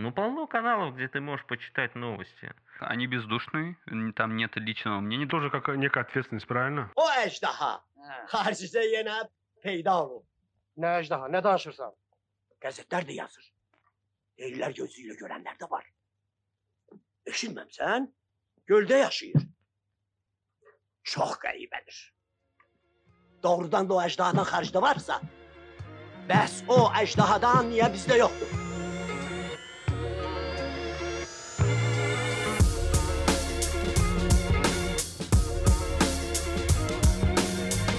Ну, полно каналов, где ты можешь почитать новости. Они бездушные, там нет личного мнения. Тоже как некая ответственность, правильно? O ejdaha karşıda yine peyda olur. Ne ejdaha ne danışırsan. Gazetler de yazır. Değiller gözüyle görenler de var. Düşünmemsen gölde yaşayır. Çok garibedir. Doğrudan da o ejdahadan harcda varsa bəs o ejdahadan niye bizde yoktur?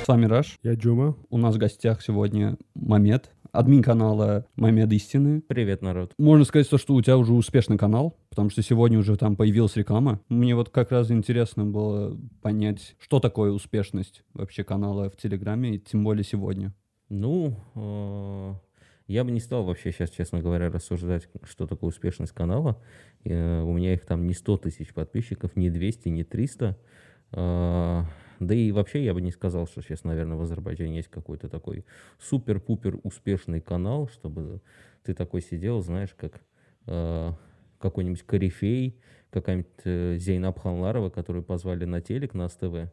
С вами Раш. Я Джума. У нас в гостях сегодня Мамед, админ канала Мамед Истины. Привет, народ. Можно сказать, то, что у тебя уже успешный канал, потому что сегодня уже там появилась реклама. Мне вот как раз интересно было понять, что такое успешность вообще канала в Телеграме, и тем более сегодня. Ну, э, я бы не стал вообще сейчас, честно говоря, рассуждать, что такое успешность канала. Э, У меня их там не 100 тысяч подписчиков, не 200, не 300. Да и вообще я бы не сказал, что сейчас, наверное, в Азербайджане есть какой-то такой супер-пупер успешный канал, чтобы ты такой сидел, знаешь, как э, какой-нибудь корифей, какая-нибудь э, Зейнаб Ханларова, которую позвали на телек, на СТВ,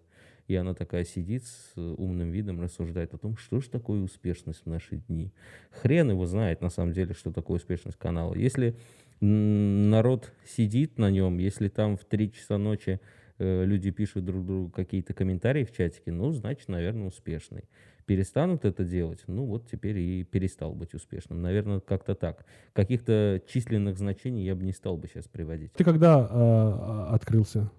и она такая сидит с умным видом, рассуждает о том, что же такое успешность в наши дни. Хрен его знает, на самом деле, что такое успешность канала. Если народ сидит на нем, если там в 3 часа ночи э, люди пишут друг другу какие-то комментарии в чатике, ну, значит, наверное, успешный. Перестанут это делать, ну, вот теперь и перестал быть успешным. Наверное, как-то так. Каких-то численных значений я бы не стал бы сейчас приводить. Ты когда э, открылся?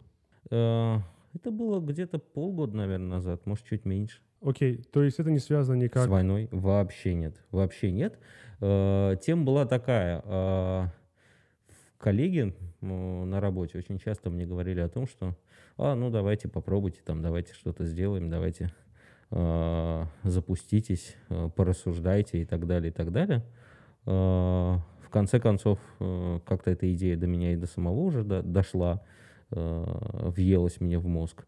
Э, Это было где-то полгода, наверное, назад, может, чуть меньше. Окей, то есть это не связано никак... С войной вообще нет. Вообще нет. Э, Тема была такая. э, Коллеги э, на работе очень часто мне говорили о том, что а, ну давайте попробуйте, там, давайте что-то сделаем, давайте э, запуститесь, э, порассуждайте и так далее, и так далее. Э, В конце концов, э, как-то эта идея до меня и до самого уже до- дошла, э, въелась мне в мозг.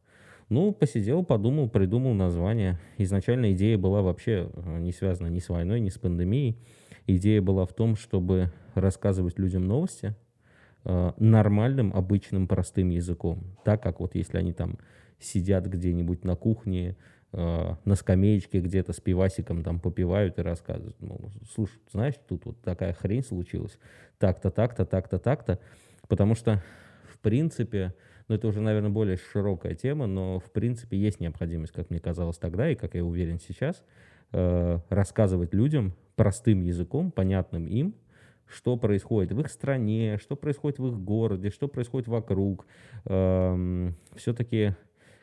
Ну, посидел, подумал, придумал название. Изначально идея была вообще э, не связана ни с войной, ни с пандемией. Идея была в том, чтобы рассказывать людям новости нормальным, обычным, простым языком. Так как вот если они там сидят где-нибудь на кухне, э, на скамеечке где-то с пивасиком там попивают и рассказывают. Мол, слушай, знаешь, тут вот такая хрень случилась. Так-то, так-то, так-то, так-то. Потому что, в принципе, ну это уже, наверное, более широкая тема, но, в принципе, есть необходимость, как мне казалось тогда, и как я уверен сейчас, э, рассказывать людям простым языком, понятным им, что происходит в их стране, что происходит в их городе, что происходит вокруг. Все-таки,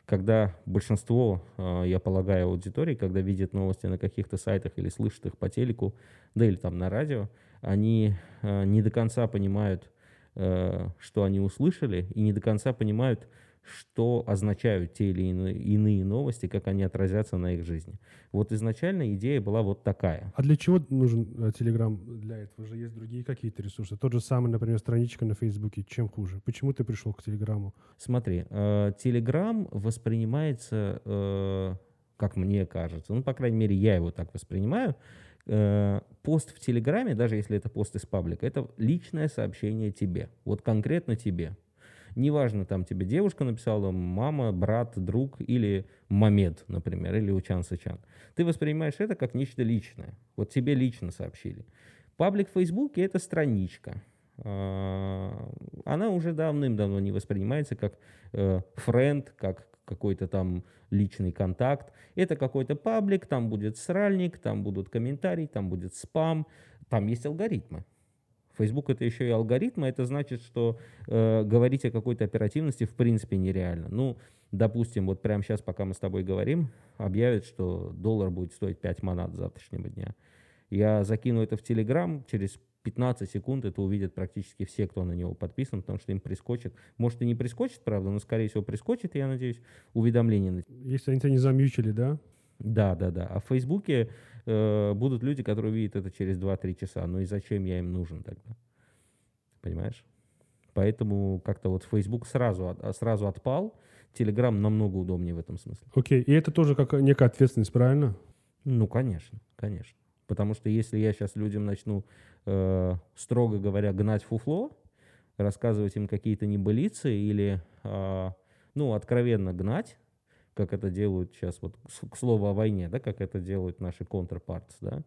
когда большинство, э, я полагаю, аудитории, когда видят новости на каких-то сайтах или слышат их по телеку, да или там на радио, они э, не до конца понимают, э, что они услышали, и не до конца понимают, что означают те или иные, новости, как они отразятся на их жизни. Вот изначально идея была вот такая. А для чего нужен э, Телеграм для этого? Же есть другие какие-то ресурсы. Тот же самый, например, страничка на Фейсбуке. Чем хуже? Почему ты пришел к Телеграму? Смотри, э, Telegram воспринимается, э, как мне кажется, ну, по крайней мере, я его так воспринимаю, пост в Телеграме, даже если это пост из паблика, это личное сообщение тебе, вот конкретно тебе. Неважно, там тебе девушка написала, мама, брат, друг или Мамед, например, или Учан Сычан. Ты воспринимаешь это как нечто личное. Вот тебе лично сообщили. Паблик в Фейсбуке — это страничка. А, Она уже давным-давно не воспринимается как э, френд, как какой-то там личный контакт. Это какой-то паблик, там будет сральник, там будут комментарии, там будет спам, там есть алгоритмы. Facebook это еще и алгоритмы, это значит, что э, говорить о какой-то оперативности в принципе нереально. Ну, допустим, вот прямо сейчас, пока мы с тобой говорим, объявят, что доллар будет стоить 5 монат завтрашнего дня. Я закину это в Telegram, через 15 секунд это увидят практически все, кто на него подписан, потому что им прискочит. Может и не прискочит, правда, но скорее всего прискочит, я надеюсь, уведомление Если они тебя не замьючили, да? да, да, да. А в Фейсбуке э, будут люди, которые увидят это через 2-3 часа. Ну и зачем я им нужен тогда? Понимаешь? Поэтому как-то вот Facebook сразу, а, сразу отпал. Telegram намного удобнее в этом смысле. Окей. И это тоже как некая ответственность, правильно? Ну, конечно, конечно. Потому что если я сейчас людям начну э, строго говоря, гнать фуфло, рассказывать им какие-то небылицы или, э, ну, откровенно гнать, как это делают сейчас, вот к слову о войне, да, как это делают наши контрпартс, да,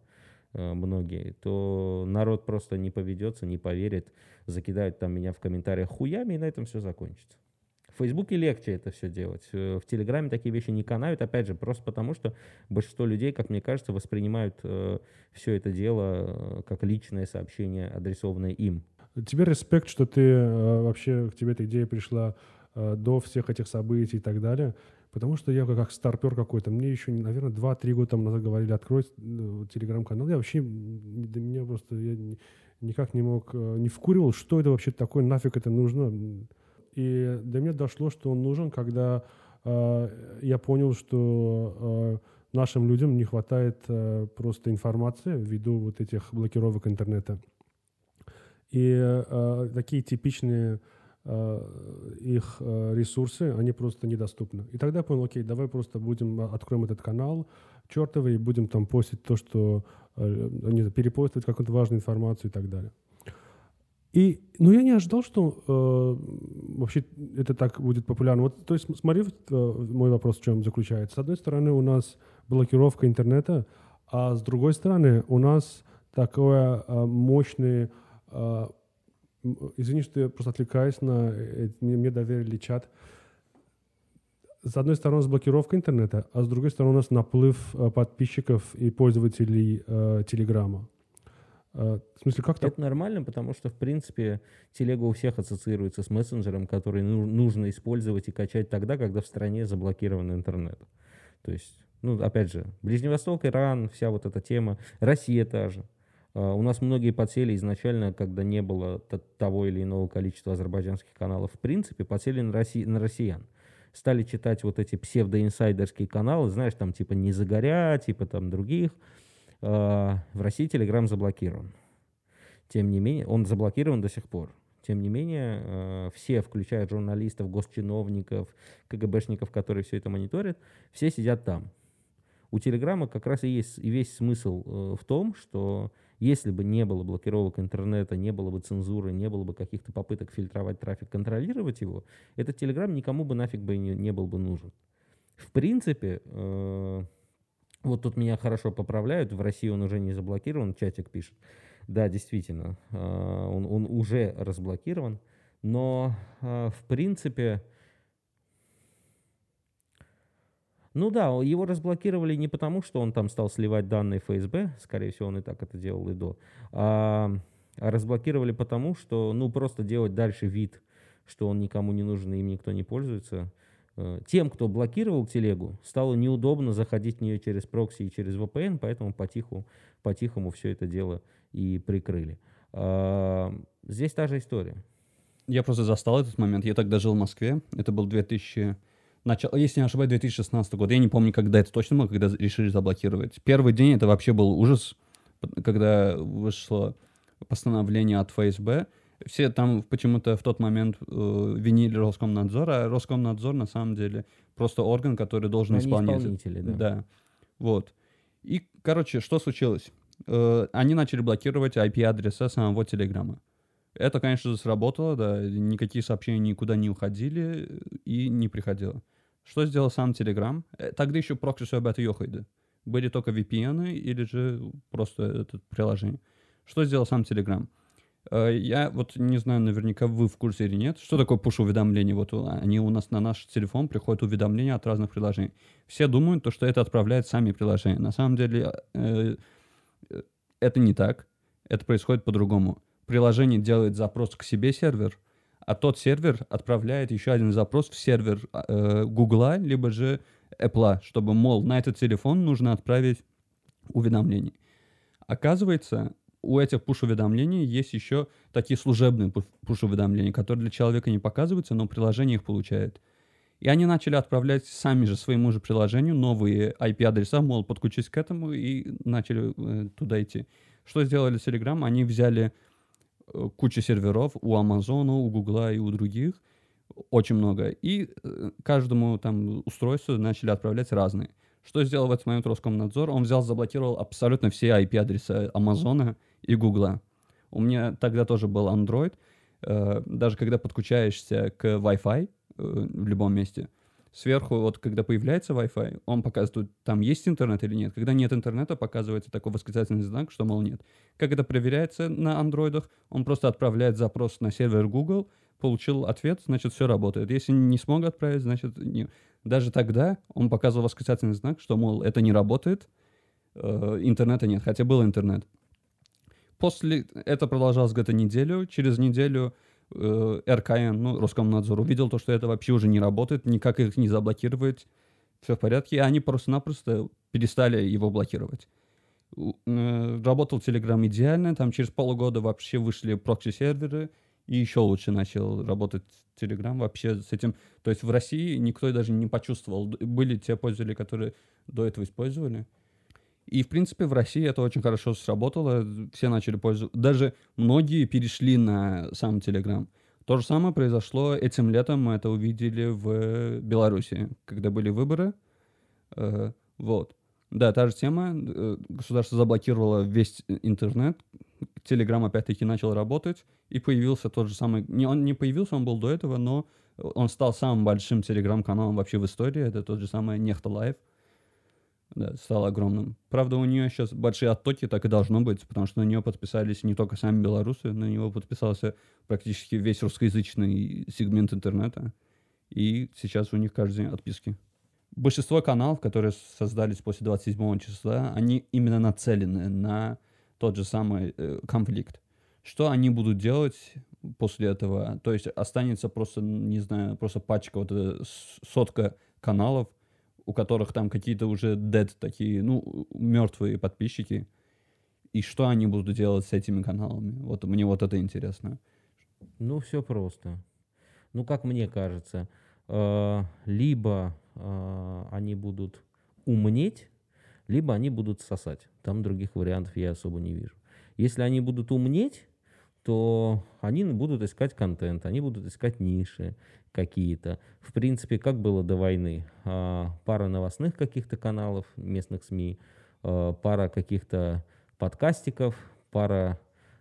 э, многие, то народ просто не поведется, не поверит, закидают там меня в комментариях хуями, и на этом все закончится. В Фейсбуке легче это все делать. Э, в Телеграме такие вещи не канают, опять же, просто потому что большинство людей, как мне кажется, воспринимают э, все это дело э, как личное сообщение, адресованное им. Тебе респект, что ты э, вообще, к тебе эта идея пришла э, до всех этих событий и так далее. Потому что я как старпер какой-то, мне еще, наверное, 2-3 года там назад говорили, открой э, телеграм-канал. Я вообще, до меня просто, я ни- никак не мог, э, не вкуривал, что это вообще такое, нафиг это нужно. И до меня дошло, что он нужен, когда э, я понял, что э, нашим людям не хватает э, просто информации ввиду вот этих блокировок интернета. И э, такие типичные их э, ресурсы, они просто недоступны. И тогда я понял, окей, давай просто будем, э, откроем этот канал чертовый и будем там постить то, что, э, не знаю, перепостить какую-то важную информацию и так далее. И, но я не ожидал, что э, вообще это так будет популярно. Вот, то есть, смотри, э, мой вопрос в чем заключается. С одной стороны, у нас блокировка интернета, а с другой стороны, у нас такое э, мощное... э, извини, что я просто отвлекаюсь на... э, мне, мне доверили чат. С одной стороны, у нас блокировка интернета, а с другой стороны, у нас наплыв э, подписчиков и пользователей э, Телеграма. Э, в смысле, как так? Это нормально, потому что, в принципе, телега у всех ассоциируется с мессенджером, который ну- нужно использовать и качать тогда, когда в стране заблокирован интернет. То есть, ну, опять же, Ближний Восток, Иран, вся вот эта тема, Россия та же. А, У нас многие подсели изначально, когда не было того или иного количества азербайджанских каналов, в принципе, подсели на, Росси- на россиян. Стали читать вот эти псевдоинсайдерские каналы, знаешь, там типа «Не загоря», типа там других. А, В России Телеграм заблокирован. Тем не менее, он заблокирован до сих пор. Тем не менее, э, все, включая журналистов, госчиновников, КГБшников, которые все это мониторят, все сидят там. У Телеграма как раз и есть и весь смысл э, в том, что если бы не было блокировок интернета, не было бы цензуры, не было бы каких-то попыток фильтровать трафик, контролировать его, этот Телеграм никому бы нафиг бы не, не был бы нужен. В принципе, э, вот тут меня хорошо поправляют, в России он уже не заблокирован, чатик пишет. Да, действительно, э, он, он уже разблокирован, но э, в принципе, ну да, его разблокировали не потому, что он там стал сливать данные ФСБ, скорее всего, он и так это делал и до, а, а разблокировали потому, что, ну, просто делать дальше вид, что он никому не нужен и им никто не пользуется. Э, Тем, кто блокировал телегу, стало неудобно заходить в нее через прокси и через VPN, поэтому потиху, по-тихому все это дело и прикрыли. А, Здесь та же история. Я просто застал этот момент. Я тогда жил в Москве. Это был 2000... Начало, если не ошибаюсь, 2016 год. Я не помню, когда это точно было, когда решили заблокировать. Первый день это вообще был ужас, когда вышло постановление от ФСБ. Все там почему-то в тот момент э, винили Роскомнадзор, а Роскомнадзор на самом деле просто орган, который должен Они исполнять. исполнители, да. Да. Вот. И, короче, что случилось? Э, они начали блокировать IP-адреса самого Телеграма. Это, конечно же, сработало, да, никакие сообщения никуда не уходили и не приходило. Что сделал сам Telegram? Э, Тогда еще прокси об это ёхайды. Были только VPN или же просто это приложение. Что сделал сам Telegram? Э, Я вот не знаю, наверняка вы в курсе или нет. Что такое push-уведомления? Вот они у нас на наш телефон приходят уведомления от разных приложений. Все думают, то, что это отправляют сами приложения. На самом деле э, это не так. Это происходит по-другому. Приложение делает запрос к себе сервер, а тот сервер отправляет еще один запрос в сервер э, Гугла, либо же Apple, чтобы, мол, на этот телефон нужно отправить уведомление. Оказывается, у этих push-уведомлений есть еще такие служебные пу- push-уведомления, которые для человека не показываются, но приложение их получает. И они начали отправлять сами же своему же приложению новые IP-адреса, мол, подключись к этому, и начали э, туда идти. Что сделали Telegram? Они взяли э, кучу серверов у Амазона, у Гугла и у других, очень много, и э, каждому там устройству начали отправлять разные. Что сделал в этот момент Роскомнадзор? Он взял, заблокировал абсолютно все IP-адреса Амазона и Гугла. У меня тогда тоже был Android. Э, даже когда подключаешься к Wi-Fi в любом месте, сверху, вот когда появляется Wi-Fi, он показывает, там есть интернет или нет. Когда нет интернета, показывается такой восклицательный знак, что, мол, нет. Как это проверяется на андроидах? Он просто отправляет запрос на сервер Google, получил ответ, значит, все работает. Если не смог отправить, значит, не. Даже тогда он показывал восклицательный знак, что, мол, это не работает, э, интернета нет, хотя был интернет. После это продолжалось где-то неделю. Через неделю э, РКН, ну, Роскомнадзор, увидел то, что это вообще уже не работает, никак их не заблокировать, все в порядке, и они просто-напросто перестали его блокировать. Э, Работал Telegram идеально, там через полгода вообще вышли прокси-серверы, и еще лучше начал работать Telegram вообще с этим. То есть в России никто даже не почувствовал. Были те пользователи, которые до этого использовали. И, в принципе, в России это очень хорошо сработало. Все начали пользоваться. Даже многие перешли на сам Telegram. То же самое произошло этим летом. Мы это увидели в Беларуси, когда были выборы. Э, Вот. Да, та же тема. Э, Государство заблокировало весь интернет. Телеграм опять-таки начал работать. И появился тот же самый... Не, он не появился, он был до этого, но он стал самым большим телеграм-каналом вообще в истории. Это тот же самый Нехта Лайв. Да, стал огромным. Правда, у нее сейчас большие оттоки, так и должно быть, потому что на нее подписались не только сами белорусы, на него подписался практически весь русскоязычный сегмент интернета. И сейчас у них каждый день отписки. Большинство каналов, которые создались после 27 числа, они именно нацелены на тот же самый э, конфликт. Что они будут делать после этого? То есть останется просто, не знаю, просто пачка, вот с- сотка каналов, у которых там какие-то уже dead такие, ну, мертвые подписчики. И что они будут делать с этими каналами? Вот мне вот это интересно. Ну, все просто. Ну, как мне кажется, э, либо э, они будут умнеть, либо они будут сосать. Там других вариантов я особо не вижу. Если они будут умнеть, то они будут искать контент, они будут искать ниши какие-то. В принципе, как было до войны? А, Пара новостных каких-то каналов, местных СМИ, а, пара каких-то подкастиков, пара...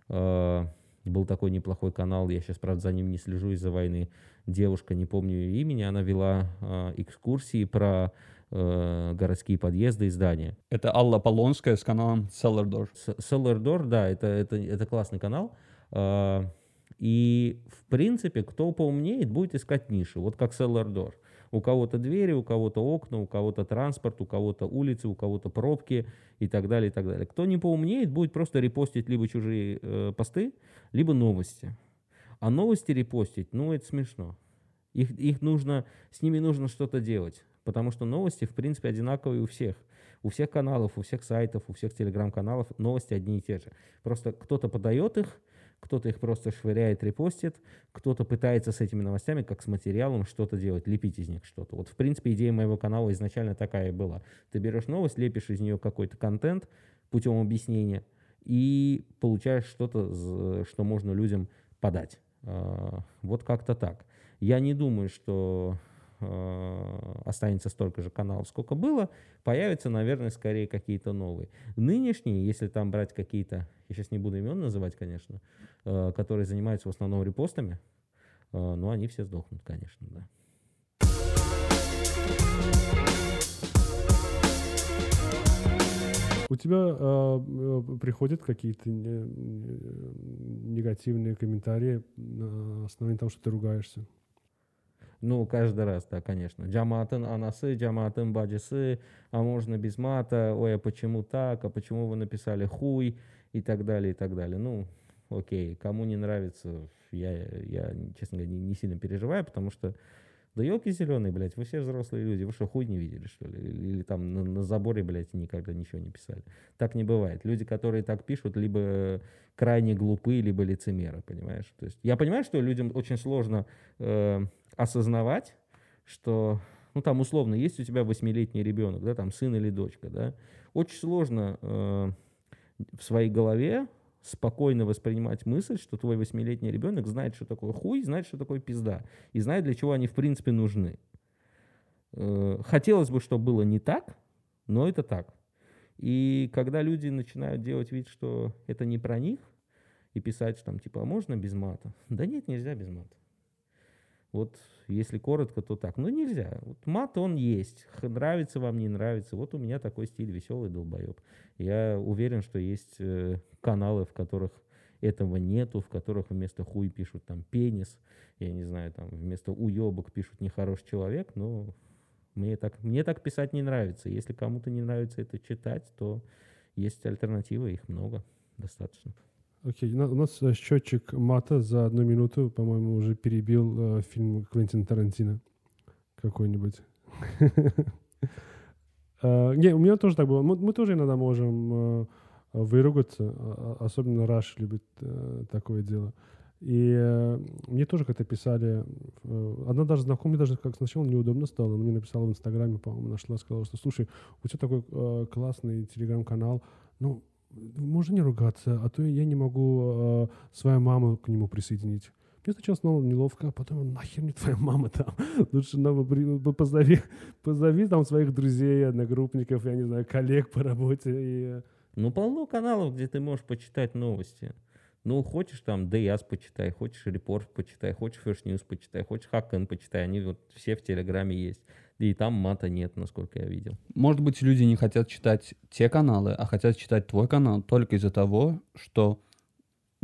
а, Был такой неплохой канал, я сейчас, правда, за ним не слежу из-за войны. Девушка, не помню ее имени, она вела экскурсии про городские подъезды и здания. Это Алла Полонская с каналом Cellar Door. Cellar Door, да, это, это, это классный канал. А, И, в принципе, кто поумнеет, будет искать ниши. Вот как Cellar Door. У кого-то двери, у кого-то окна, у кого-то транспорт, у кого-то улицы, у кого-то пробки и так далее, и так далее. Кто не поумнеет, будет просто репостить либо чужие э, посты, либо новости. А новости репостить, ну, это смешно. Их, их нужно, с ними нужно что-то делать. Потому что новости, в принципе, одинаковые у всех. У всех каналов, у всех сайтов, у всех телеграм-каналов новости одни и те же. Просто кто-то подает их, кто-то их просто швыряет, репостит, кто-то пытается с этими новостями, как с материалом, что-то делать, лепить из них что-то. Вот, в принципе, идея моего канала изначально такая и была. Ты берешь новость, лепишь из нее какой-то контент путем объяснения и получаешь что-то, что можно людям подать. А, Вот как-то так. Я не думаю, что останется столько же каналов, сколько было. Появятся, наверное, скорее какие-то новые. Нынешние, если там брать какие-то, я сейчас не буду имен называть, конечно, э, которые занимаются в основном репостами, э, ну, они все сдохнут, конечно, да. У тебя э, приходят какие-то не- не- негативные комментарии на основании того, что ты ругаешься? Ну, каждый раз, да, конечно. Джаматын анасы, джаматын баджисы, а можно без мата, ой, а почему так, а почему вы написали хуй, и так далее, и так далее. Ну, окей, кому не нравится, я, я честно говоря, не, не сильно переживаю, потому что, да елки зеленые, блядь, вы все взрослые люди, вы что, хуй не видели, что ли? Или, или там на, на заборе, блядь, никогда ничего не писали. Так не бывает. Люди, которые так пишут, либо крайне глупые, либо лицемеры, понимаешь? То есть я понимаю, что людям очень сложно э, осознавать, что, ну там условно, есть у тебя восьмилетний ребенок, да, там сын или дочка, да, очень сложно э, в своей голове спокойно воспринимать мысль, что твой восьмилетний ребенок знает, что такое хуй, знает, что такое пизда, и знает, для чего они в принципе нужны. Э, хотелось бы, чтобы было не так, но это так. И когда люди начинают делать вид, что это не про них, и писать там типа, а можно без мата? Да нет, нельзя без мата. Вот если коротко, то так. Ну, нельзя. Вот мат, он есть. Нравится вам, не нравится. Вот у меня такой стиль веселый долбоеб. Я уверен, что есть э, каналы, в которых этого нету, в которых вместо хуй пишут там пенис. Я не знаю, там вместо уебок пишут нехороший человек. Но мне так, мне так писать не нравится. Если кому-то не нравится это читать, то есть альтернативы, их много, достаточно. Окей, на- у нас э, счетчик мата за одну минуту, по-моему, уже перебил э, фильм Квентина Тарантино какой-нибудь. Э, Не, у меня тоже так было. Мы тоже иногда можем э, выругаться, а- а- особенно Раш любит такое дело. И мне тоже как-то писали, одна даже знакомая, даже как сначала неудобно стало, она мне написала в Инстаграме, по-моему, нашла, сказала, что, слушай, у тебя такой классный телеграм-канал, ну, можно не ругаться, а то я не могу э, свою маму к нему присоединить. Мне сначала стало неловко, а потом нахер мне твоя мама там. Лучше нам позови, позови там своих друзей, одногруппников, я не знаю, коллег по работе. И, э, Ну, полно каналов, где ты можешь почитать новости. Ну, хочешь там ДЯС почитай, хочешь Репорт почитай, хочешь First News почитай, хочешь Hacken почитай. Они вот все в Телеграме есть. И там мата нет, насколько я видел. Может быть, люди не хотят читать те каналы, а хотят читать твой канал только из-за того, что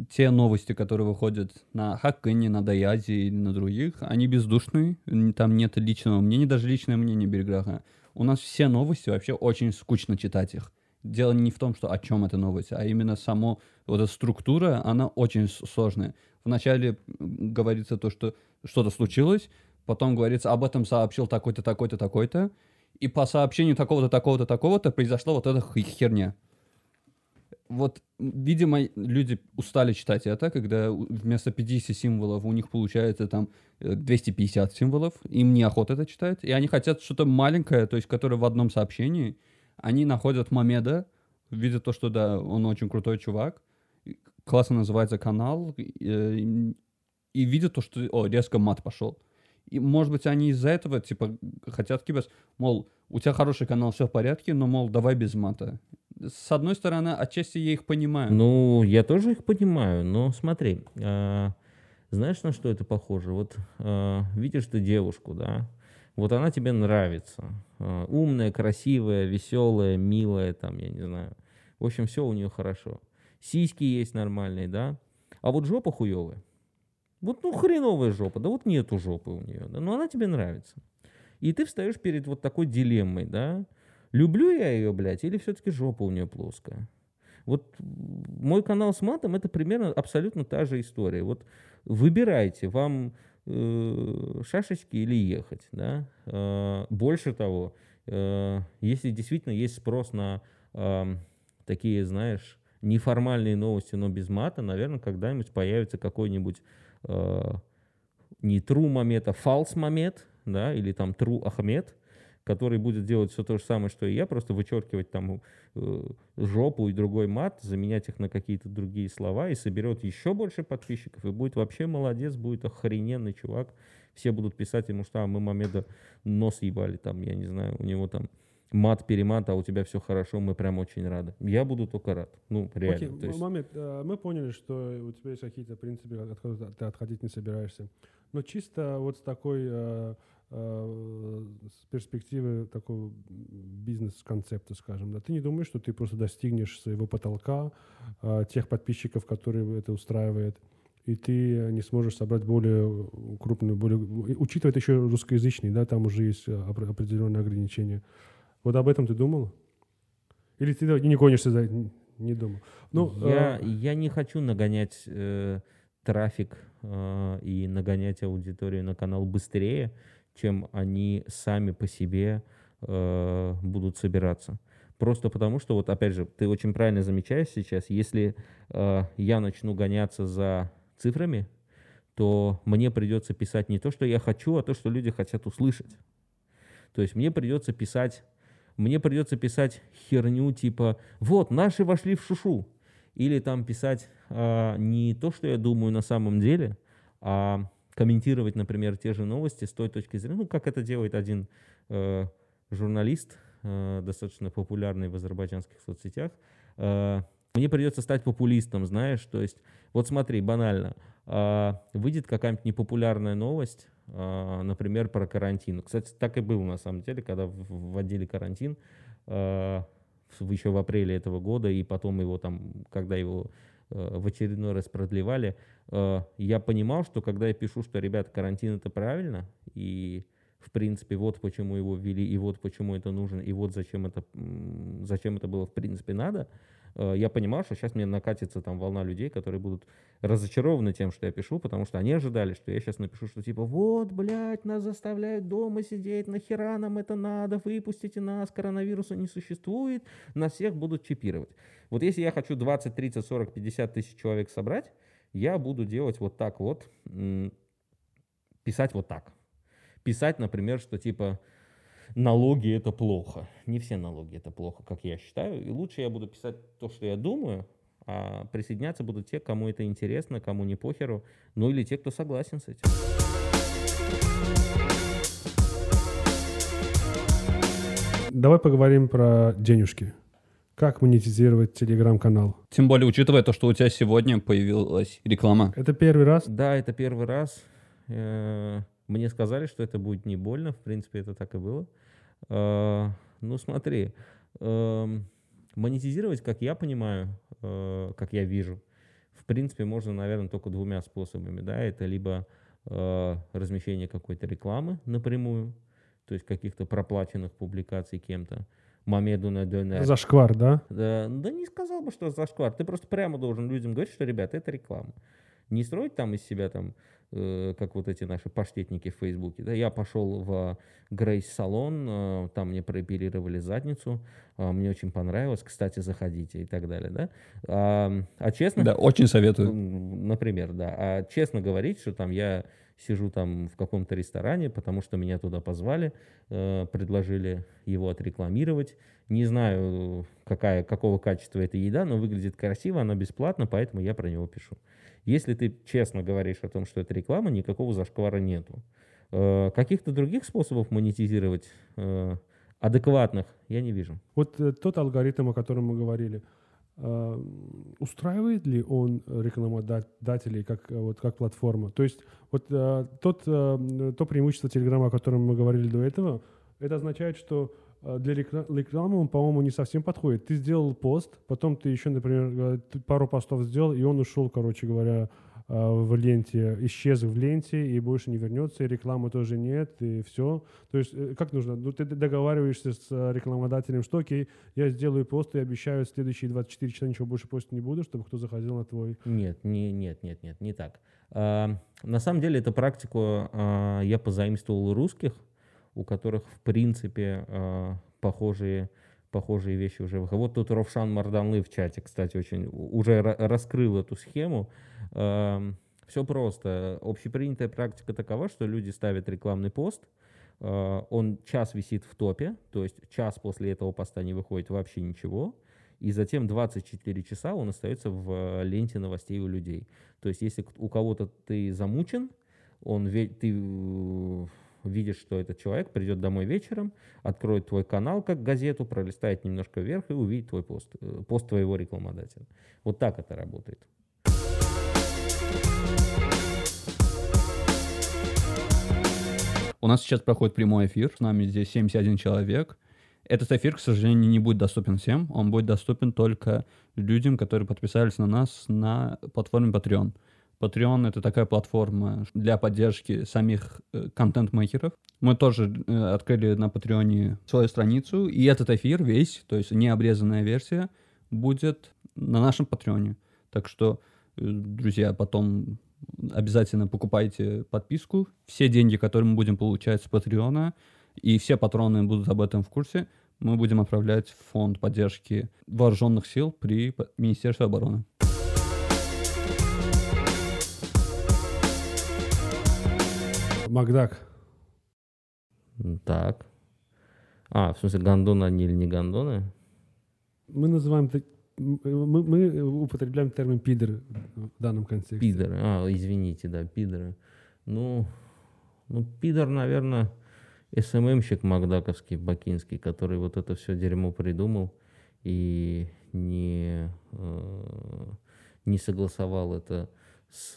те новости, которые выходят на Хаккене, на Даязе или на других, они бездушные, там нет личного мнения, даже личное мнение Берграха. У нас все новости, вообще очень скучно читать их. Дело не в том, что о чем эта новость, а именно само вот эта структура, она очень сложная. Вначале говорится то, что что-то случилось, потом говорится, об этом сообщил такой-то, такой-то, такой-то, и по сообщению такого-то, такого-то, такого-то произошла вот эта херня. Вот, видимо, люди устали читать это, когда вместо 50 символов у них получается там э, 250 символов, им неохота это читать, и они хотят что-то маленькое, то есть, которое в одном сообщении, они находят Мамеда, видят то, что, да, он очень крутой чувак, классно называется канал, и, э, и видят то, что, о, резко мат пошел. И, может быть, они из-за этого, типа, хотят кибас, мол, у тебя хороший канал, все в порядке, но, мол, давай без мата. С одной стороны, отчасти я их понимаю. Ну, я тоже их понимаю, но смотри, а, знаешь, на что это похоже? Вот а, видишь ты девушку, да, вот она тебе нравится, а, умная, красивая, веселая, милая, там, я не знаю. В общем, все у нее хорошо. Сиськи есть нормальные, да, а вот жопа хуевая. Вот, ну, хреновая жопа, да вот нету жопы у нее, да, но она тебе нравится. И ты встаешь перед вот такой дилеммой, да, люблю я ее, блядь, или все-таки жопа у нее плоская. Вот мой канал с матом это примерно абсолютно та же история. Вот выбирайте, вам э, шашечки или ехать, да. Э, больше того, э, если действительно есть спрос на ам, такие, знаешь, неформальные новости, но без мата, наверное, когда-нибудь появится какой-нибудь э, не true момент, а false момент, да, или там true Ахмед, который будет делать все то же самое, что и я, просто вычеркивать там э, жопу и другой мат, заменять их на какие-то другие слова и соберет еще больше подписчиков, и будет вообще молодец, будет охрененный чувак. Все будут писать ему, что а, мы Мамеда нос ебали, там, я не знаю, у него там мат-перемат, а у тебя все хорошо, мы прям очень рады. Я буду только рад. Ну, реально. Окей, есть- Мамед, э, мы поняли, что у тебя есть какие-то принципы, от ты отходить не собираешься. Но чисто вот с такой э, э, с перспективы такого бизнес-концепта, скажем, да, ты не думаешь, что ты просто достигнешь своего потолка, э, тех подписчиков, которые это устраивает, и ты не сможешь собрать более крупную, более... Учитывая еще русскоязычный, да, там уже есть опре- определенные ограничения. Вот об этом ты думал? Или ты не гонишься за... Не думал. Ну, я, э, я не хочу нагонять э, трафик э, и нагонять аудиторию на канал быстрее, чем они сами по себе э, будут собираться. Просто потому, что, вот опять же, ты очень правильно замечаешь сейчас, если э, я начну гоняться за цифрами, то мне придется писать не то, что я хочу, а то, что люди хотят услышать. То есть мне придется писать, мне придется писать херню типа «Вот, наши вошли в шушу». Или там писать а, не то, что я думаю на самом деле, а комментировать, например, те же новости с той точки зрения, ну, как это делает один э, журналист, э, достаточно популярный в азербайджанских соцсетях. Э, мне придется стать популистом, знаешь, то есть Вот смотри, банально. а, Выйдет какая-нибудь непопулярная новость, например, про карантин. Кстати, так и было на самом деле, когда вводили карантин а, еще в апреле этого года, и потом его там, когда его э, в очередной раз продлевали, я понимал, что когда я пишу, что, ребята, карантин это правильно, и в принципе вот почему его ввели, и вот почему это нужно, и вот зачем это, зачем это было в принципе надо, я понимал, что сейчас мне накатится там волна людей, которые будут разочарованы тем, что я пишу, потому что они ожидали, что я сейчас напишу, что типа, вот, блядь, нас заставляют дома сидеть, нахера нам это надо, выпустите нас, коронавируса не существует, нас всех будут чипировать. Вот если я хочу 20, 30, 40, 50 тысяч человек собрать, я буду делать вот так вот, писать вот так. Писать, например, что типа налоги это плохо. Не все налоги это плохо, как я считаю. И лучше я буду писать то, что я думаю, а присоединяться будут те, кому это интересно, кому не похеру, ну или те, кто согласен с этим. Давай поговорим про денежки. Как монетизировать телеграм-канал? Тем более, учитывая то, что у тебя сегодня появилась реклама. Это первый раз. Да, это первый раз. Мне сказали, что это будет не больно. В принципе, это так и было. Э, Ну, смотри. эм, Монетизировать, как я понимаю, э, как я вижу, в принципе, можно, наверное, только двумя способами. Да? Это либо э, размещение какой-то рекламы напрямую, то есть каких-то проплаченных публикаций кем-то. Мамеду на Донер. Зашквар, да? Да, да не сказал бы, что зашквар. Ты просто прямо должен людям говорить, что, ребята, это реклама. Не строить там из себя там, как вот эти наши паштетники в Фейсбуке. Да, я пошел в Грейс салон, э, там мне проэпилировали задницу, э, мне очень понравилось, кстати, заходите и так далее, да. А, а честно, Да, очень советую. Например, да. А честно говорить, что там я сижу там в каком-то ресторане, потому что меня туда позвали, э, предложили его отрекламировать. Не знаю, какая, какого качества эта еда, но выглядит красиво, она бесплатна, поэтому я про него пишу. Если ты честно говоришь о том, что это реклама, никакого зашквара нету. Э, Каких-то других способов монетизировать э, адекватных я не вижу. Вот э, тот алгоритм, о котором мы говорили, устраивает ли он рекламодателей как, вот, как платформа? То есть вот тот, то преимущество Телеграма, о котором мы говорили до этого, это означает, что для рекла- рекламы он, по-моему, не совсем подходит. Ты сделал пост, потом ты еще, например, э, пару постов сделал, и он ушел, короче говоря, э, в ленте, исчез в ленте и больше не вернется, и рекламы тоже нет, и все. То есть э, как нужно? Ну, ты договариваешься с э, рекламодателем, что окей, я сделаю пост и обещаю, следующие 24 часа ничего больше постить не буду, чтобы кто заходил на твой... Нет, не, нет, нет, нет, не так. А, на самом деле эту практику а, я позаимствовал у русских, у которых в принципе а, похожие, похожие вещи уже выходят. Вот тут Ровшан Марданлы в чате, кстати, очень уже ра- раскрыл эту схему. все просто. Общепринятая практика такова, что люди ставят рекламный пост, а, он час висит в топе, то есть час после этого поста не выходит вообще ничего, и затем 24 часа он остается в э, ленте новостей у людей. То есть если у кого-то ты замучен, он, ты э, видишь, что этот человек придет домой вечером, откроет твой канал как газету, пролистает немножко вверх и увидит твой пост, э, пост твоего рекламодателя. Вот так это работает. У нас сейчас проходит прямой эфир, с нами здесь 71 человек. Этот эфир, к сожалению, не будет доступен всем, он будет доступен только людям, которые подписались на нас на платформе Patreon. Patreon — это такая платформа для поддержки самих э, контент-мейкеров. Мы тоже э, открыли на Patreon свою страницу, и этот эфир весь, то есть необрезанная версия, будет на нашем Patreon. Так что, э, друзья, потом обязательно покупайте подписку. Все деньги, которые мы будем получать с Патреона, и все патроны будут об этом в курсе, мы будем отправлять в фонд поддержки вооруженных сил при Министерстве обороны. Макдак. Так. А, в смысле, гондоны они или не гондоны? Мы называем... Мы, мы употребляем термин пидор в данном контексте. Пидоры. А, извините, да, пидоры. Ну, ну пидор, наверное, СММщик макдаковский, бакинский, который вот это все дерьмо придумал и не, э, не согласовал это с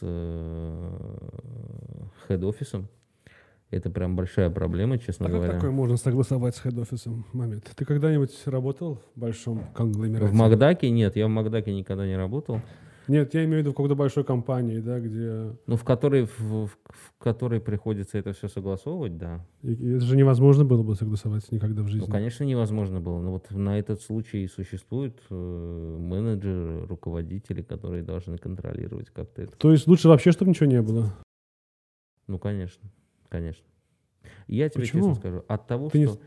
хед-офисом. Это прям большая проблема, честно А как говоря. такое можно согласовать с хед-офисом, Мамед? Ты когда-нибудь работал в большом конгломерате? В Макдаке нет, я в Макдаке никогда не работал. Нет, я имею в виду в какой-то большой компании, да, где... Ну, в которой, в, в- в которой приходится это все согласовывать, да. и- и это же невозможно было бы согласовать никогда в жизни. Ну, конечно, невозможно было. Но вот на этот случай существуют э, менеджеры, руководители, которые должны контролировать как-то это. То есть лучше вообще, чтобы ничего не было? Ну, конечно, конечно. Я тебе Почему? честно скажу, от того, Ты не что...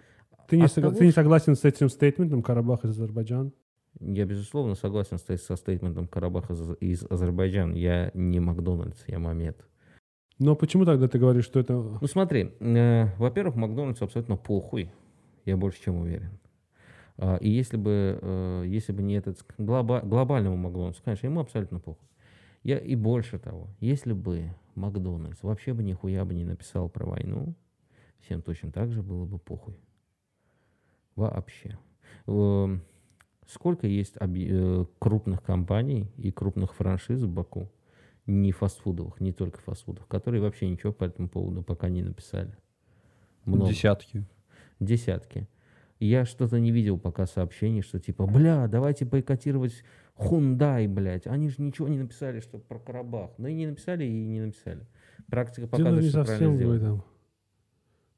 Ты не, согла- того, ты не согласен с этим стейтментом Карабах из Азербайджана? Я, безусловно, согласен со стейтментом Карабаха из, Азербайджана. Я не Макдональдс, я Мамед. Но почему тогда ты говоришь, что это... Ну смотри, э, во-первых, Макдональдс абсолютно похуй, я больше чем уверен. А, и если бы, э, если бы не этот глоба- глобальному Макдональдсу, конечно, ему абсолютно похуй. Я, и больше того, если бы Макдональдс вообще бы нихуя бы не написал про войну, всем точно так же было бы похуй. Вообще. Эм, Сколько есть э, крупных компаний и крупных франшиз в Баку, не фастфудовых, не только фастфудовых, которые вообще ничего по этому поводу пока не написали. Много. Десятки. Десятки. Я что-то не видел пока сообщений, что типа, бля, давайте бойкотировать Хундай, блядь. Они же ничего не написали, что про Карабах. Ну и не написали, и не написали. Практика Дело показывает, не что совсем правильно сделали.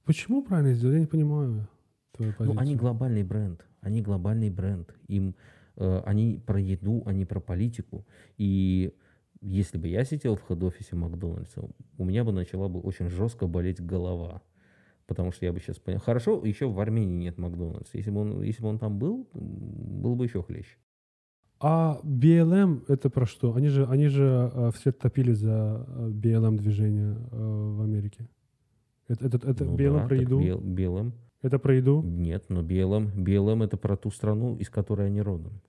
Почему правильно сделали? Я не понимаю твою Ну, позицию. они глобальный бренд. Они глобальный бренд. Им э, они про еду, они про политику. И если бы я сидел в хед-офисе Макдональдса, у меня бы начала бы очень жестко болеть голова. Потому что я бы сейчас понял. Хорошо, еще в Армении нет Макдональдса. Если бы он, если бы он там был, было бы еще хлеще. А BLM это про что? Они же, они же э, все топили за э, BLM движение э, в Америке. Это, это, это Ну BLM да, про еду? BLM. Это про еду? Нет, но BLM, BLM это про ту страну, из которой они родом.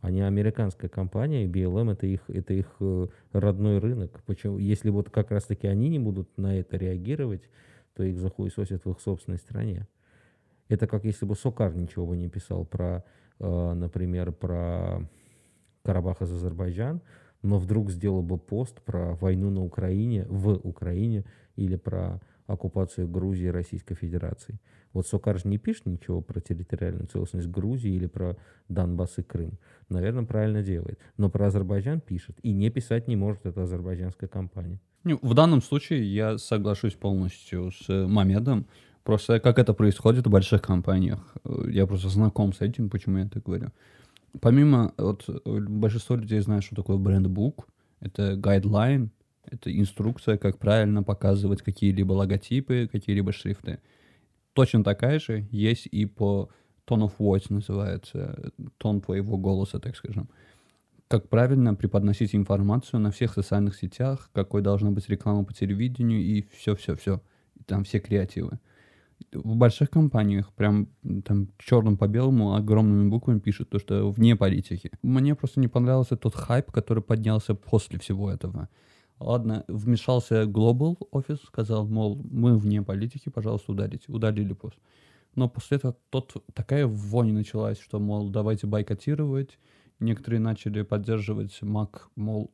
Они американская компания, и BLM это их, это их э, родной рынок. Почему? Если вот как раз-таки они не будут на это реагировать, то их захуесосят в их собственной стране. Это как если бы Сокар ничего бы не писал про, например, про Карабах из Азербайджан, но вдруг сделал бы пост про войну на Украине, в Украине, или про оккупацию Грузии Российской Федерации. Вот Сокар же не пишет ничего про территориальную целостность Грузии или про Донбасс и Крым. Наверное, правильно делает. Но про Азербайджан пишет. И не писать не может эта азербайджанская компания. Ну, В данном случае я соглашусь полностью с э, Мамедом. Просто как это происходит в больших компаниях. Э, Я просто знаком с этим, почему я так говорю. Помимо, вот большинство людей знает, что такое брендбук. Это гайдлайн, это инструкция, как правильно показывать какие-либо логотипы, какие-либо шрифты. Точно такая же есть и по tone of voice называется, тон твоего голоса, так скажем как правильно преподносить информацию на всех социальных сетях, какой должна быть реклама по телевидению и все-все-все. Там все креативы. В больших компаниях прям там черным по белому огромными буквами пишут то, что вне политики. Мне просто не понравился тот хайп, который поднялся после всего этого. Ладно, вмешался Global офис, сказал, мол, мы вне политики, пожалуйста, удалите. Удалили пост. Но после этого тот, такая вонь началась, что, мол, давайте бойкотировать. Некоторые начали поддерживать МАК, мол,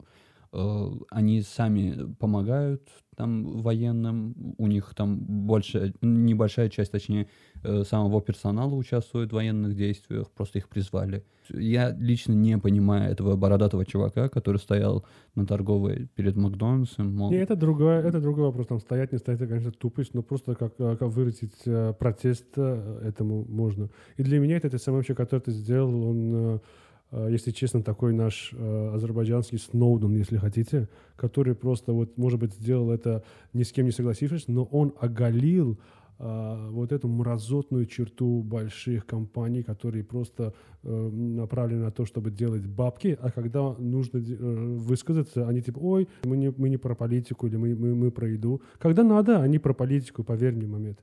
они сами помогают там военным, у них там больше, небольшая часть, точнее, э, самого персонала участвует в военных действиях, просто их призвали. Я лично не понимаю этого бородатого чувака, который стоял на торговой перед Макдональдсом, мол, Не, это другой, это другой вопрос. Там стоять, не стоять, это, конечно, тупость, но просто как, э, как выразить э, протест э, этому можно. И для меня это, это самое вообще, который ты сделал, он, э, э, если честно, такой наш э, азербайджанский Сноуден, если хотите, который просто, вот, может быть, сделал это ни с кем не согласившись, но он оголил а, вот эту мразотную черту больших компаний, которые просто э, направлены на то, чтобы делать бабки, а когда нужно э, высказаться, они типа, ой, мы не, мы не про политику или мы, мы, мы про еду. Когда надо, они про политику, поверь мне, момент.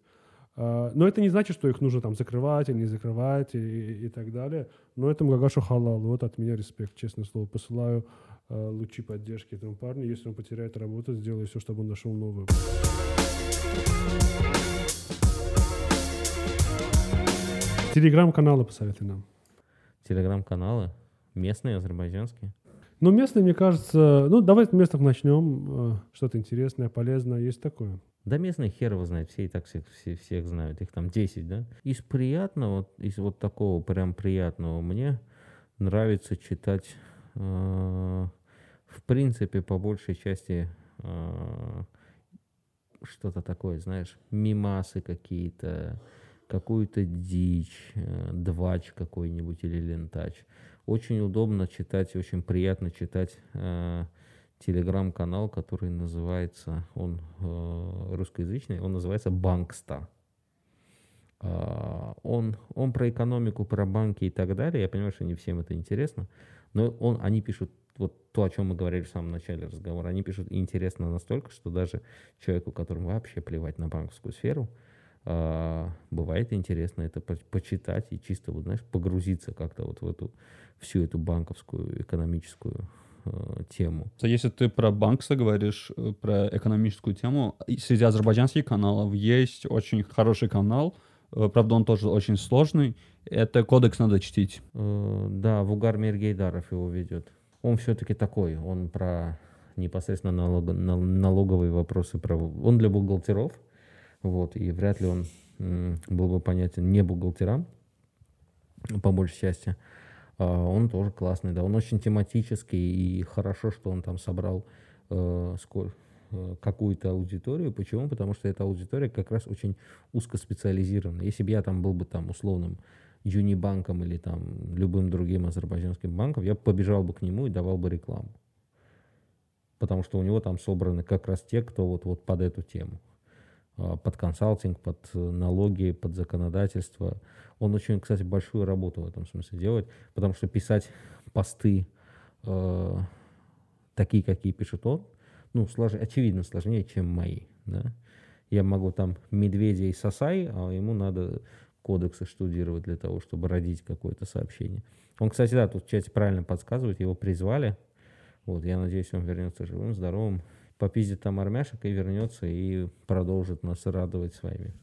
А, но это не значит, что их нужно там закрывать или не закрывать и, и- и так далее. Но это Мгагашу халал. Вот от меня респект, честное слово. Посылаю э, лучи поддержки этому парню. Если он потеряет работу, сделаю все, чтобы он нашел новую. Телеграм-каналы посоветуй нам. Телеграм-каналы местные, азербайджанские. Ну, местные, мне кажется... Ну, давай с местных начнем. Э, Что-то интересное, полезное. Есть такое? Да местные хер его знает, все и так всех, все, всех знают, их там 10, да? Из приятного, из вот такого прям приятного мне нравится читать, э, в принципе, по большей части э, что-то такое, знаешь, мимасы какие-то, какую-то дичь, э, двач какой-нибудь или лентач. Очень удобно читать, очень приятно читать э, телеграм-канал, который называется, он э, русскоязычный, он называется Банкста. А, он, он про экономику, про банки и так далее. Я понимаю, что не всем это интересно, но он, они пишут вот то, о чем мы говорили в самом начале разговора, они пишут интересно настолько, что даже человеку, которому вообще плевать на банковскую сферу, а, бывает интересно это по- почитать и чисто, вот, знаешь, погрузиться как-то вот в эту всю эту банковскую экономическую э, тему. Если ты про Банкса говоришь, э, про экономическую тему, среди азербайджанских каналов есть очень хороший канал, э, правда, он тоже очень сложный, это «Кодекс надо чтить». Э, Да, Вугар Миргейдаров его ведет. Он все-таки такой, он про непосредственно налого- нал- налоговые вопросы. Про... Он для бухгалтеров, вот, и вряд ли он был бы понятен не бухгалтерам, по большей части. А он тоже классный, да, он очень тематический, и хорошо, что он там собрал э, сколь- э, какую-то аудиторию. Почему? Потому что эта аудитория как раз очень узкоспециализирована. Если бы я там был бы там условным Юнибанком или там любым другим азербайджанским банком, я побежал бы к нему и давал бы рекламу. Потому что у него там собраны как раз те, кто вот, вот под эту тему. А, Под консалтинг, под э, налоги, под законодательство. Он очень, кстати, большую работу в этом смысле делает, потому что писать посты э, такие, какие пишет он, ну, слож- очевидно, сложнее, чем мои. Да? Я могу там медведя и сосай, а ему надо кодексы штудировать для того, чтобы родить какое-то сообщение. Он, кстати, да, тут в чате правильно подсказывает, его призвали. Вот, я надеюсь, он вернется живым, здоровым, попиздит там армяшек и вернется и продолжит нас радовать своими,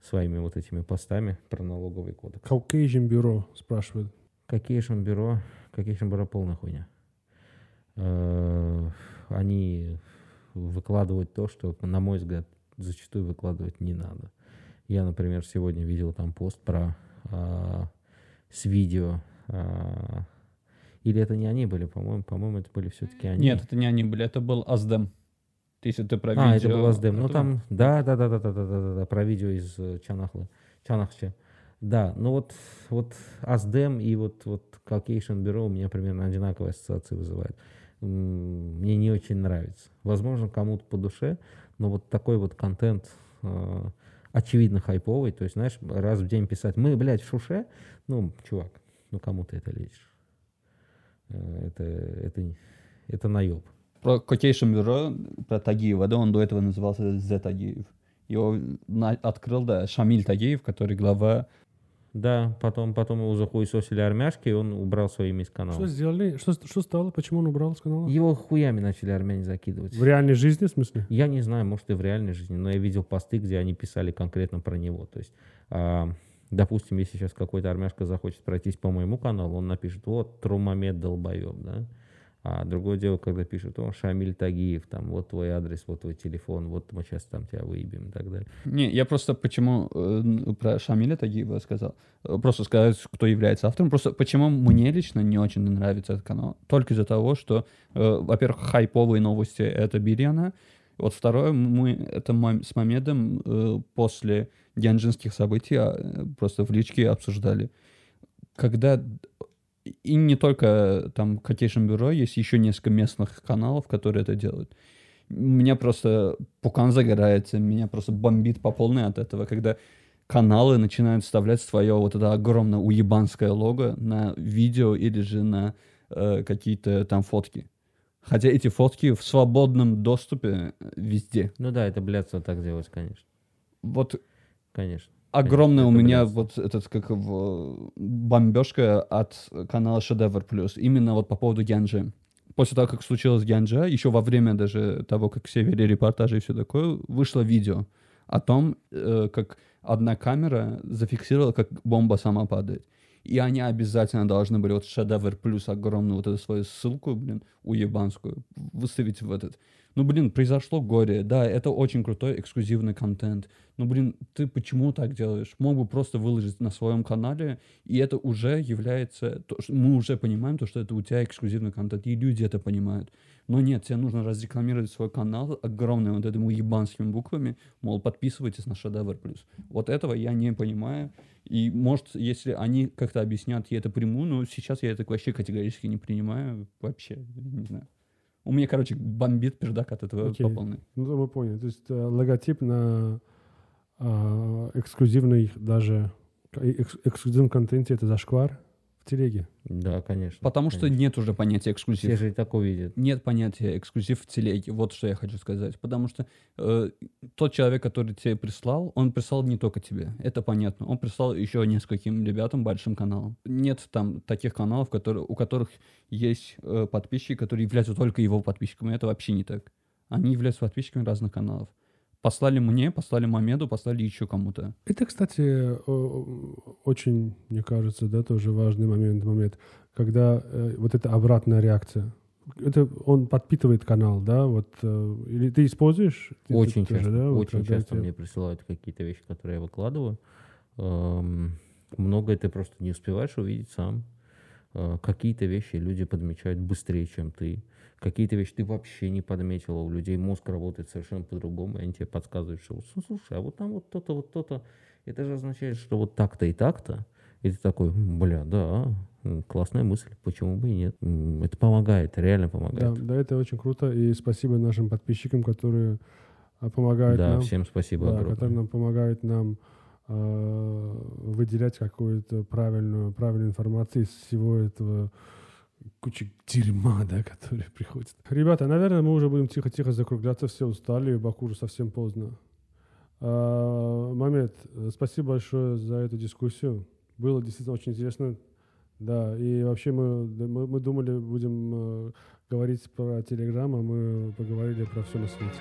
своими вот этими постами про налоговый кодекс. Caucasian бюро спрашивает. Же бюро, же бюро полная хуйня. Э, Они выкладывают то, что, на мой взгляд, зачастую выкладывать не надо. Я, например, сегодня видел там пост про а, с видео. а, или это не они были, по-моему, по-моему, это были все-таки они. Нет, это не они были, это был Аздем. Если ты про А, это видео- был Аздем. Ну это- там, да, да, да, да, да, да, да, да, про видео из э, Чанахлы, Чанахча. Да, ну вот, вот Аздем и вот, вот Caucasian Bureau у меня примерно одинаковые ассоциации вызывают. Мне не очень нравится. Возможно, кому-то по душе, но вот такой вот контент э, очевидно хайповый. То есть, знаешь, раз в день писать, мы, блядь, в шуше, ну, чувак, ну кому ты это лезешь? Э, Это, это, это наеб. Про Quotation бюро, про Тагиева, да, он до этого назывался З Тагиев. Его на- открыл, да, Шамиль Тагиев, который глава... Да, потом, потом его захуесосили армяшки, и он убрал свое имя из канала. Что сделали? Что, что стало? Почему он убрал с канала? Его хуями начали армяне закидывать. В реальной жизни, в смысле? Я не знаю, может и в реальной жизни, но я видел посты, где они писали конкретно про него. То есть, а, допустим, если сейчас какой-то армяшка захочет пройтись по моему каналу, он напишет, вот, Трумамед долбоеб, да? А другое дело, когда пишут, о, Шамиль Тагиев, там, вот твой адрес, вот твой телефон, вот мы сейчас там тебя выебем и так далее. Не, я просто почему э, про Шамиля Тагиева сказал. Э, Просто сказать, кто является автором. Просто почему мне лично не очень нравится этот канал. Только из-за того, что, э, во-первых, хайповые новости — это Бирьяна. Вот второе, мы это с Мамедом э, после генджинских событий а, э, просто в личке обсуждали. Когда и не только там Quotation бюро, есть еще несколько местных каналов, которые это делают. Меня просто пукан загорается, меня просто бомбит по полной от этого, когда каналы начинают вставлять свое вот это огромное уебанское лого на видео или же на э, какие-то там фотки. Хотя эти фотки в свободном доступе везде. Ну да, это блядство так делать, конечно. Вот Конечно. Огромная у меня вот этот как его бомбежка от канала Шедевр Плюс. Именно вот по поводу Генджи. После того, как случилось Генджа, еще во время даже того, как все вели репортажи и все такое, вышло видео о том, э, как одна камера зафиксировала, как бомба сама падает. И они обязательно должны были вот шедевр плюс огромную вот эту свою ссылку, блин, уебанскую, выставить в этот. Ну, блин, произошло горе. Да, это очень крутой эксклюзивный контент. Ну, блин, ты почему так делаешь? Мог бы просто выложить на своем канале, и это уже является... То, что мы уже понимаем, то, что это у тебя эксклюзивный контент, и люди это понимают. Но нет, тебе нужно разрекламировать свой канал огромными вот этими ебанскими буквами, мол, подписывайтесь на Шедевр Плюс. Вот этого я не понимаю. И, может, если они как-то объяснят, я это приму, но сейчас я это вообще категорически не принимаю. Вообще, не знаю. У меня, короче, бомбит пердак от этого Окей. по полной. Ну, мы поняли. То есть э, логотип на а, эксклюзивный даже экс- эксклюзивном контенте это зашквар в телеге. Да, конечно. Потому что конечно. нет уже понятия Все эксклюзив. же и так увидят. Нет понятия эксклюзив в телеге. Вот что я хочу сказать. Потому что э, тот человек, который тебе прислал, он прислал не только тебе. Это понятно. Он прислал еще нескольким ребятам, большим каналам. Нет там таких каналов, которые, у которых есть э, подписчики, которые являются только его подписчиками. Это вообще не так. Они являются подписчиками разных каналов. Послали мне, послали Мамеду, послали еще кому-то. Это, кстати, очень, мне кажется, да, тоже важный момент, момент, когда э, вот эта обратная реакция. Это он подпитывает канал, да, вот, э, или ты используешь? Ты- Очень ты тоже, часто, да, вот очень когда часто тебе- мне присылают какие-то вещи, которые я выкладываю. Эм, Многое ты просто не успеваешь увидеть сам. Э, Какие-то вещи люди подмечают быстрее, чем ты. Какие-то вещи ты вообще не подметила. У людей мозг работает совершенно по-другому, и они тебе подсказывают, что вот, «Слу- слушай, а вот там вот то-то, вот то-то. Это же означает, что вот так-то и так-то. И ты такой, «М, бля, да, классная мысль, почему бы и нет. Это помогает, реально Да, помогает. да, это очень круто, и спасибо нашим подписчикам, которые а, помогают Да, нам. всем спасибо да, огромное. который нам помогает нам э, выделять какую-то правильную, правильную информацию из всего этого кучи дерьма, да, который приходит. Ребята, наверное, мы уже будем тихо-тихо закругляться, все устали, Баку уже совсем поздно. А, Мамед, спасибо большое за эту дискуссию. Было действительно очень интересно. Да, и вообще мы, мы, мы думали, будем э, говорить про Телеграм, а мы поговорили про все на свете.